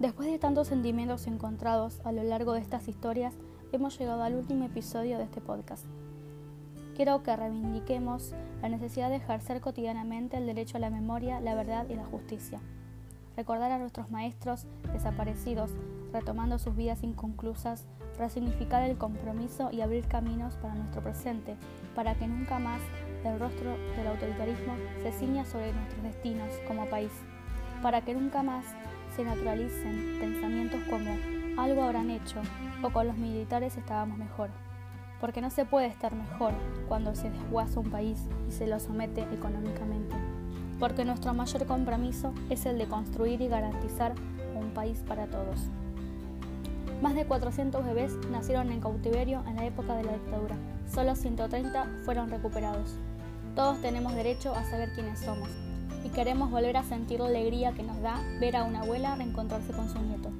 Después de tantos sentimientos encontrados a lo largo de estas historias, hemos llegado al último episodio de este podcast. Quiero que reivindiquemos la necesidad de ejercer cotidianamente el derecho a la memoria, la verdad y la justicia. Recordar a nuestros maestros desaparecidos, retomando sus vidas inconclusas, resignificar el compromiso y abrir caminos para nuestro presente, para que nunca más el rostro del autoritarismo se ciña sobre nuestros destinos como país, para que nunca más se naturalicen pensamientos como algo habrán hecho o con los militares estábamos mejor porque no se puede estar mejor cuando se desguaza un país y se lo somete económicamente, porque nuestro mayor compromiso es el de construir y garantizar un país para todos. Más de 400 bebés nacieron en cautiverio en la época de la dictadura, solo 130 fueron recuperados. Todos tenemos derecho a saber quiénes somos y queremos volver a sentir la alegría que nos da ver a una abuela reencontrarse con su nieto.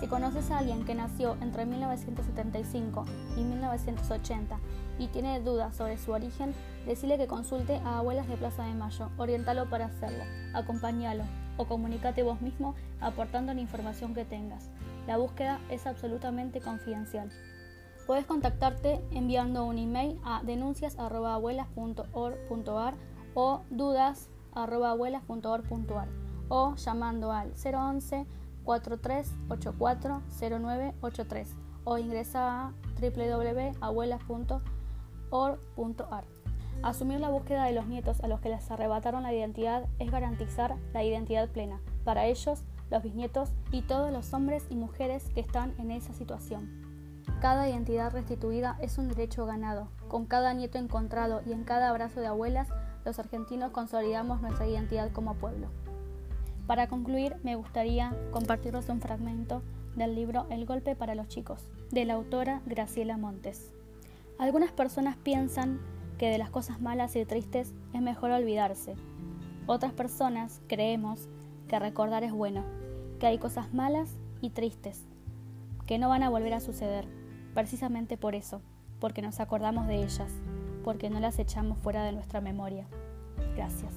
Si conoces a alguien que nació entre 1975 y 1980 y tiene dudas sobre su origen, decile que consulte a Abuelas de Plaza de Mayo, orientalo para hacerlo, acompáñalo o comunícate vos mismo aportando la información que tengas. La búsqueda es absolutamente confidencial. Puedes contactarte enviando un email a denuncias.abuelas.org.ar o dudas.abuelas.org.ar o llamando al 011 43840983 o ingresa a www.abuelas.org.ar. Asumir la búsqueda de los nietos a los que les arrebataron la identidad es garantizar la identidad plena para ellos, los bisnietos y todos los hombres y mujeres que están en esa situación. Cada identidad restituida es un derecho ganado. Con cada nieto encontrado y en cada abrazo de abuelas, los argentinos consolidamos nuestra identidad como pueblo. Para concluir, me gustaría compartirles un fragmento del libro El golpe para los chicos, de la autora Graciela Montes. Algunas personas piensan que de las cosas malas y tristes es mejor olvidarse. Otras personas creemos que recordar es bueno, que hay cosas malas y tristes, que no van a volver a suceder, precisamente por eso, porque nos acordamos de ellas, porque no las echamos fuera de nuestra memoria. Gracias.